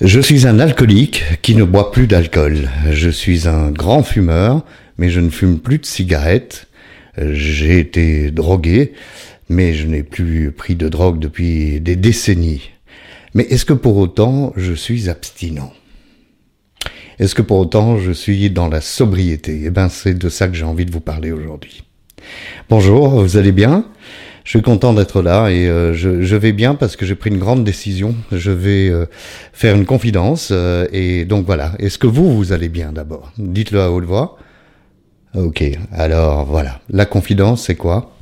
Je suis un alcoolique qui ne boit plus d'alcool. Je suis un grand fumeur, mais je ne fume plus de cigarettes. J'ai été drogué, mais je n'ai plus pris de drogue depuis des décennies. Mais est-ce que pour autant je suis abstinent? Est-ce que pour autant je suis dans la sobriété? Eh bien c'est de ça que j'ai envie de vous parler aujourd'hui. Bonjour, vous allez bien? Je suis content d'être là et euh, je, vais bien parce que j'ai pris une grande décision. Je vais euh, faire une confidence euh, et donc voilà. Est-ce que vous, vous allez bien d'abord? Dites-le à haute voix. Ok, alors voilà. La confidence, c'est quoi?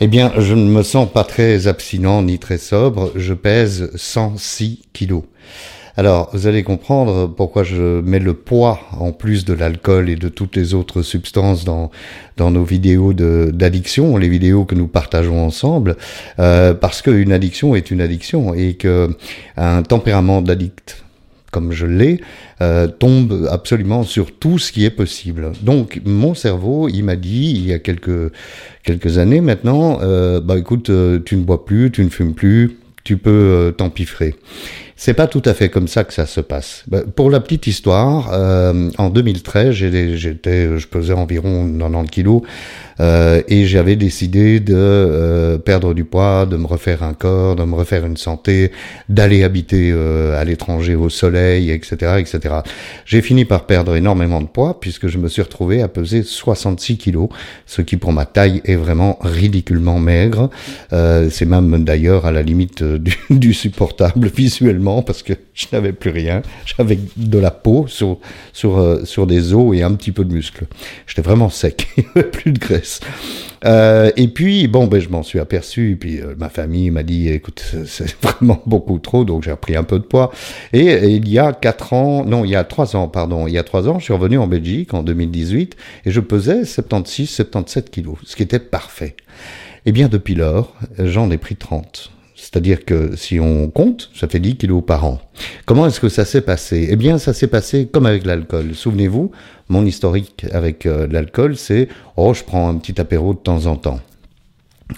Eh bien, je ne me sens pas très abstinent ni très sobre. Je pèse 106 kilos. Alors, vous allez comprendre pourquoi je mets le poids en plus de l'alcool et de toutes les autres substances dans dans nos vidéos d'addiction, les vidéos que nous partageons ensemble, euh, parce qu'une addiction est une addiction et que un tempérament d'addict comme je l'ai, euh, tombe absolument sur tout ce qui est possible. Donc mon cerveau, il m'a dit il y a quelques quelques années maintenant, euh, bah écoute, euh, tu ne bois plus, tu ne fumes plus, tu peux euh, t'empiffrer. C'est pas tout à fait comme ça que ça se passe. Bah, pour la petite histoire, euh, en 2013, j'étais, je pesais environ 90 kilos euh, et j'avais décidé de euh, perdre du poids, de me refaire un corps, de me refaire une santé, d'aller habiter euh, à l'étranger au soleil, etc., etc. J'ai fini par perdre énormément de poids puisque je me suis retrouvé à peser 66 kilos, ce qui pour ma taille est vraiment ridiculement maigre. C'est même d'ailleurs à la limite du, du supportable visuellement parce que je n'avais plus rien. J'avais de la peau sur, sur, euh, sur des os et un petit peu de muscle. J'étais vraiment sec, il n'y avait plus de graisse. Euh, et puis, bon, ben, je m'en suis aperçu. Puis, euh, ma famille m'a dit, écoute, c'est vraiment beaucoup trop, donc j'ai repris un peu de poids. Et, et, il y a quatre ans, non, il y a trois ans, pardon, il y a trois ans, je suis revenu en Belgique en 2018 et je pesais 76, 77 kilos, ce qui était parfait. Eh bien, depuis lors, j'en ai pris 30. C'est-à-dire que si on compte, ça fait 10 kilos par an. Comment est-ce que ça s'est passé? Eh bien, ça s'est passé comme avec l'alcool. Souvenez-vous, mon historique avec euh, l'alcool, c'est oh, je prends un petit apéro de temps en temps.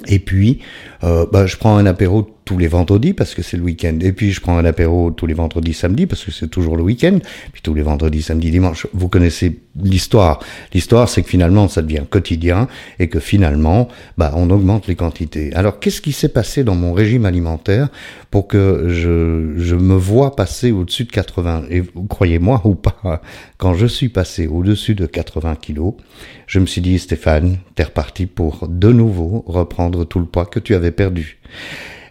Et puis, euh, bah, je prends un apéro tous les vendredis parce que c'est le week-end. Et puis, je prends un apéro tous les vendredis, samedis parce que c'est toujours le week-end. Puis tous les vendredis, samedis, dimanche. Vous connaissez l'histoire. L'histoire, c'est que finalement, ça devient quotidien et que finalement, bah, on augmente les quantités. Alors, qu'est-ce qui s'est passé dans mon régime alimentaire pour que je, je me vois passer au-dessus de 80 Et croyez-moi ou pas, quand je suis passé au-dessus de 80 kilos, je me suis dit, Stéphane, t'es reparti pour de nouveau reprendre tout le poids que tu avais perdu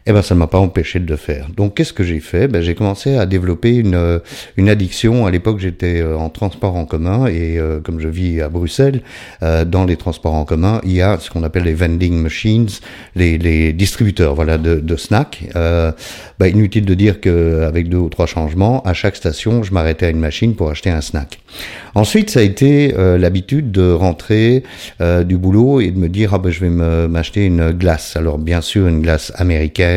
eh ben ça ne m'a pas empêché de le faire. Donc qu'est-ce que j'ai fait? Ben, J'ai commencé à développer une, euh, une addiction. À l'époque, j'étais euh, en transport en commun et euh, comme je vis à Bruxelles, dans les transports en commun, il y a ce qu'on appelle les vending machines, les, les distributeurs voilà, de, de snacks. Ben, inutile de dire qu'avec deux ou trois changements, à chaque station, je m'arrêtais à une machine pour acheter un snack. Ensuite, ça a été l'habitude de rentrer du boulot et de me dire, ah ben, je vais m'acheter une glace. Alors bien sûr, une glace américaine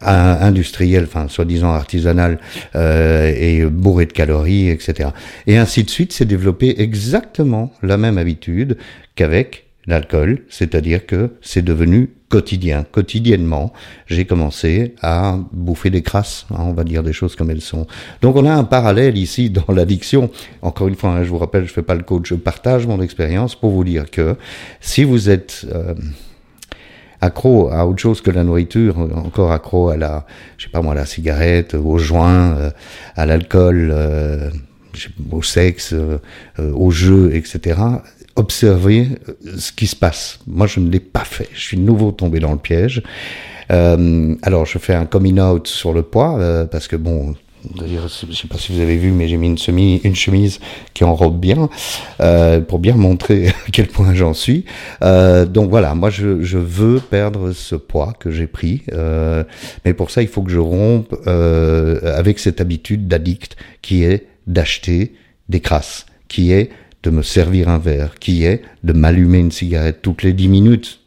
industrielle, enfin soi-disant artisanale euh, et bourrée de calories, etc. Et ainsi de suite, c'est développé exactement la même habitude qu'avec l'alcool, c'est-à-dire que c'est devenu quotidien. Quotidiennement, j'ai commencé à bouffer des crasses, hein, on va dire des choses comme elles sont. Donc on a un parallèle ici dans l'addiction. Encore une fois, hein, je vous rappelle, je fais pas le coach, je partage mon expérience pour vous dire que si vous êtes euh, accro à autre chose que la nourriture, encore accro à la, je sais pas moi, la cigarette, au joint, euh, à l'alcool, euh, au sexe, euh, au jeu, etc. Observez ce qui se passe. Moi, je ne l'ai pas fait. Je suis nouveau tombé dans le piège. alors, je fais un coming out sur le poids parce que bon, Je ne sais pas si vous avez vu, mais j'ai mis une, chemise, une chemise qui enrobe bien euh, pour bien montrer à quel point j'en suis. Euh, donc voilà, moi je, je, veux perdre ce poids que j'ai pris, euh, mais pour ça il faut que je rompe euh, avec cette habitude d'addict qui est d'acheter des crasses, qui est de me servir un verre, qui est de m'allumer une cigarette toutes les dix minutes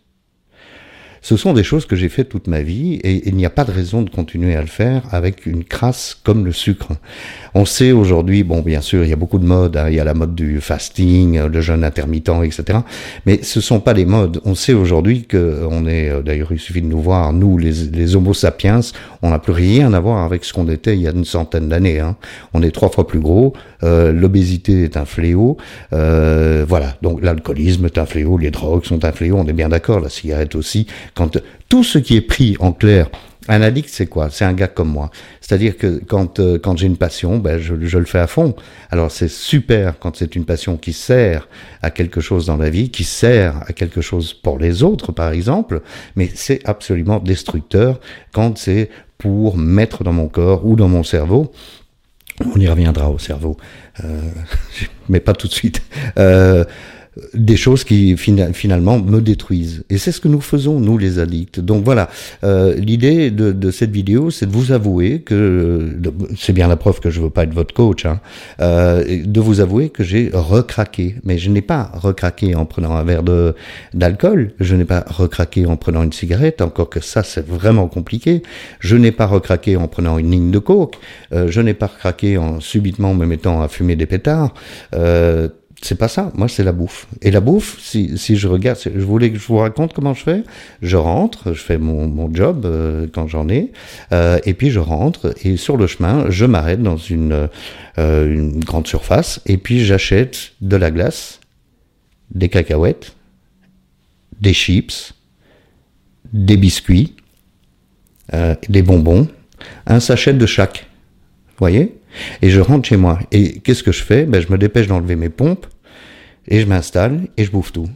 Ce sont des choses que j'ai fait toute ma vie et il n'y a pas de raison de continuer à le faire avec une crasse comme le sucre. On sait aujourd'hui, bon, bien sûr, il y a beaucoup de modes. Hein. il y a la mode du fasting, le jeûne intermittent, etc. Mais ce sont pas les modes. On sait aujourd'hui que on est, euh, d'ailleurs, il suffit de nous voir, nous, les, les Homo sapiens, on n'a plus rien à voir avec ce qu'on était il y a une centaine d'années. Hein. On est trois fois plus gros. Euh, L'obésité est un fléau. Euh, voilà. Donc l'alcoolisme est un fléau. Les drogues sont un fléau. On est bien d'accord. La cigarette aussi. Quand tout ce qui est pris en clair un addict, c'est quoi? C'est un gars comme moi. C'est-à-dire que quand, euh, quand j'ai une passion, ben, je, je, le fais à fond. Alors c'est super quand c'est une passion qui sert à quelque chose dans la vie, qui sert à quelque chose pour les autres, par exemple, mais c'est absolument destructeur quand c'est pour mettre dans mon corps ou dans mon cerveau on y reviendra au cerveau, euh, mais pas tout de suite. Euh, des choses qui finalement me détruisent. Et c'est ce que nous faisons, nous les addicts. Donc voilà, euh, l'idée de, de, cette vidéo, c'est de vous avouer que, c'est bien la preuve que je veux pas être votre coach, hein, euh, de vous avouer que j'ai recraqué. Mais je n'ai pas recraqué en prenant un verre de d'alcool, je n'ai pas recraqué en prenant une cigarette, encore que ça c'est vraiment compliqué. Je n'ai pas recraqué en prenant une ligne de coke, euh, je n'ai pas recraqué en subitement me mettant à fumer des pétards. C'est pas ça. Moi, c'est la bouffe. Et la bouffe, si, si je regarde, je voulais que je vous raconte comment je fais. Je rentre, je fais mon, job euh, quand j'en ai, euh, et puis je rentre et sur le chemin, je m'arrête dans une, euh, une grande surface et puis j'achète de la glace, des cacahuètes, des chips, des biscuits, des bonbons, un sachet de chaque. Voyez? Et je rentre chez moi. Et qu'est-ce que je fais? Ben, Je me dépêche d'enlever mes pompes et je m'installe et je bouffe tout.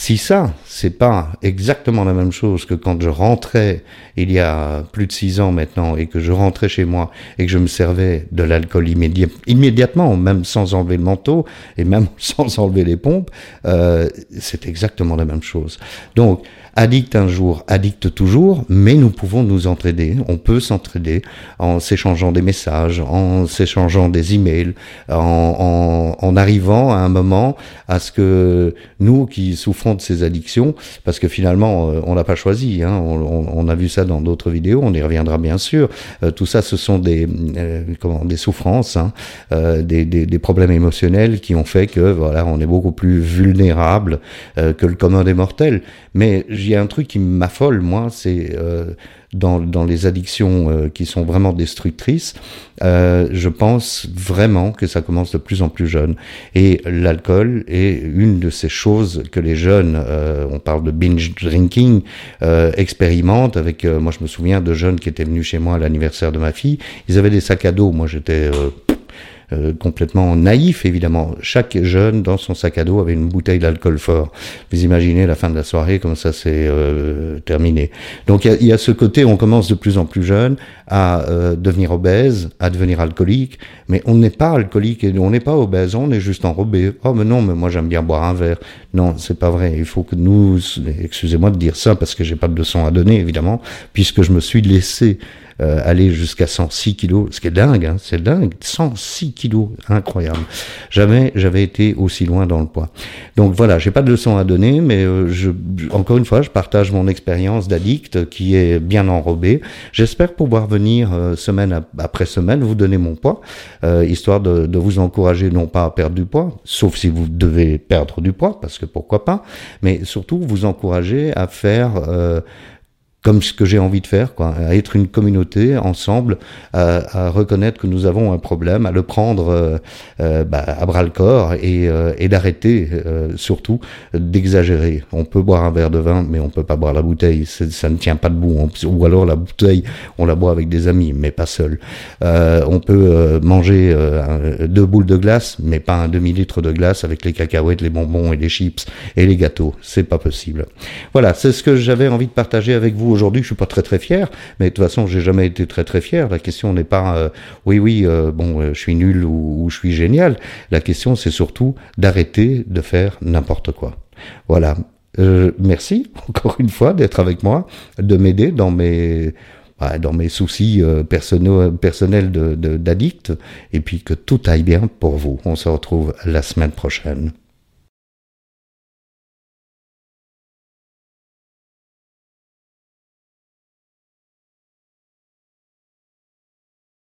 Si ça, c'est pas exactement la même chose que quand je rentrais il y a plus de six ans maintenant et que je rentrais chez moi et que je me servais de l'alcool immédiatement, même sans enlever le manteau et même sans enlever les pompes, euh, c'est exactement la même chose. Donc, addict un jour, addict toujours, mais nous pouvons nous entraider. On peut s'entraider en s'échangeant des messages, en s'échangeant des emails, en, en, en, arrivant à un moment à ce que nous qui souffrons de ces addictions, parce que finalement euh, on l'a pas choisi, hein, on, on, a vu ça dans d'autres vidéos, on y reviendra bien sûr. Euh, tout ça, ce sont des euh, comment des souffrances, hein, des, des, des, problèmes émotionnels qui ont fait que voilà, on est beaucoup plus vulnérable que le commun des mortels. Mais a un truc qui m'affole, moi, c'est euh, dans, dans, les addictions euh, qui sont vraiment destructrices, euh, je pense vraiment que ça commence de plus en plus jeune. Et l'alcool est une de ces choses que les jeunes, euh, on parle de binge drinking, euh, expérimentent avec, moi je me souviens de jeunes qui étaient venus chez moi à l'anniversaire de ma fille, ils avaient des sacs à dos, moi j'étais euh, complètement naïf, évidemment. Chaque jeune, dans son sac à dos, avait une bouteille d'alcool fort. Vous imaginez la fin de la soirée, comme ça c'est euh, terminé. Donc il y, y, a ce côté, on commence de plus en plus jeune à euh, devenir obèse, à devenir alcoolique, mais on n'est pas alcoolique et on n'est pas obèse, on est juste enrobé. Oh mais non, mais moi j'aime bien boire un verre. Non, c'est pas vrai. Il faut que nous, excusez-moi de dire ça parce que j'ai pas de leçon à donner évidemment, puisque je me suis laissé euh, aller jusqu'à 106 kilos, ce qui est dingue, hein, c'est dingue, 106 kilos, incroyable. Jamais j'avais été aussi loin dans le poids. Donc voilà, j'ai pas de leçon à donner, mais euh, je, encore une fois, je partage mon expérience d'addict qui est bien enrobée. J'espère pouvoir venir euh, semaine après semaine vous donner mon poids, histoire de, de vous encourager non pas à perdre du poids, sauf si vous devez perdre du poids, parce que pourquoi pas, mais surtout vous encourager à faire comme ce que j'ai envie de faire, quoi, à être une communauté ensemble, à, à, reconnaître que nous avons un problème, à le prendre euh, euh bah, à bras le corps et, euh, et d'arrêter euh, surtout d'exagérer. On peut boire un verre de vin, mais on peut pas boire la bouteille, ça ne tient pas debout. Ou alors la bouteille, on la boit avec des amis, mais pas seul. on peut manger deux boules de glace, mais pas un demi litre de glace avec les cacahuètes, les bonbons et les chips et les gâteaux. C'est pas possible. Voilà, c'est ce que j'avais envie de partager avec vous aujourd'hui, je suis pas très très fier, mais de toute façon, j'ai jamais été très très fier. La question n'est pas euh, oui oui euh, bon euh, je suis nul ou, je suis génial. La question c'est surtout d'arrêter de faire n'importe quoi. Voilà. merci encore une fois d'être avec moi, de m'aider dans mes dans mes soucis personnels, d'addict, et puis que tout aille bien pour vous. On se retrouve la semaine prochaine.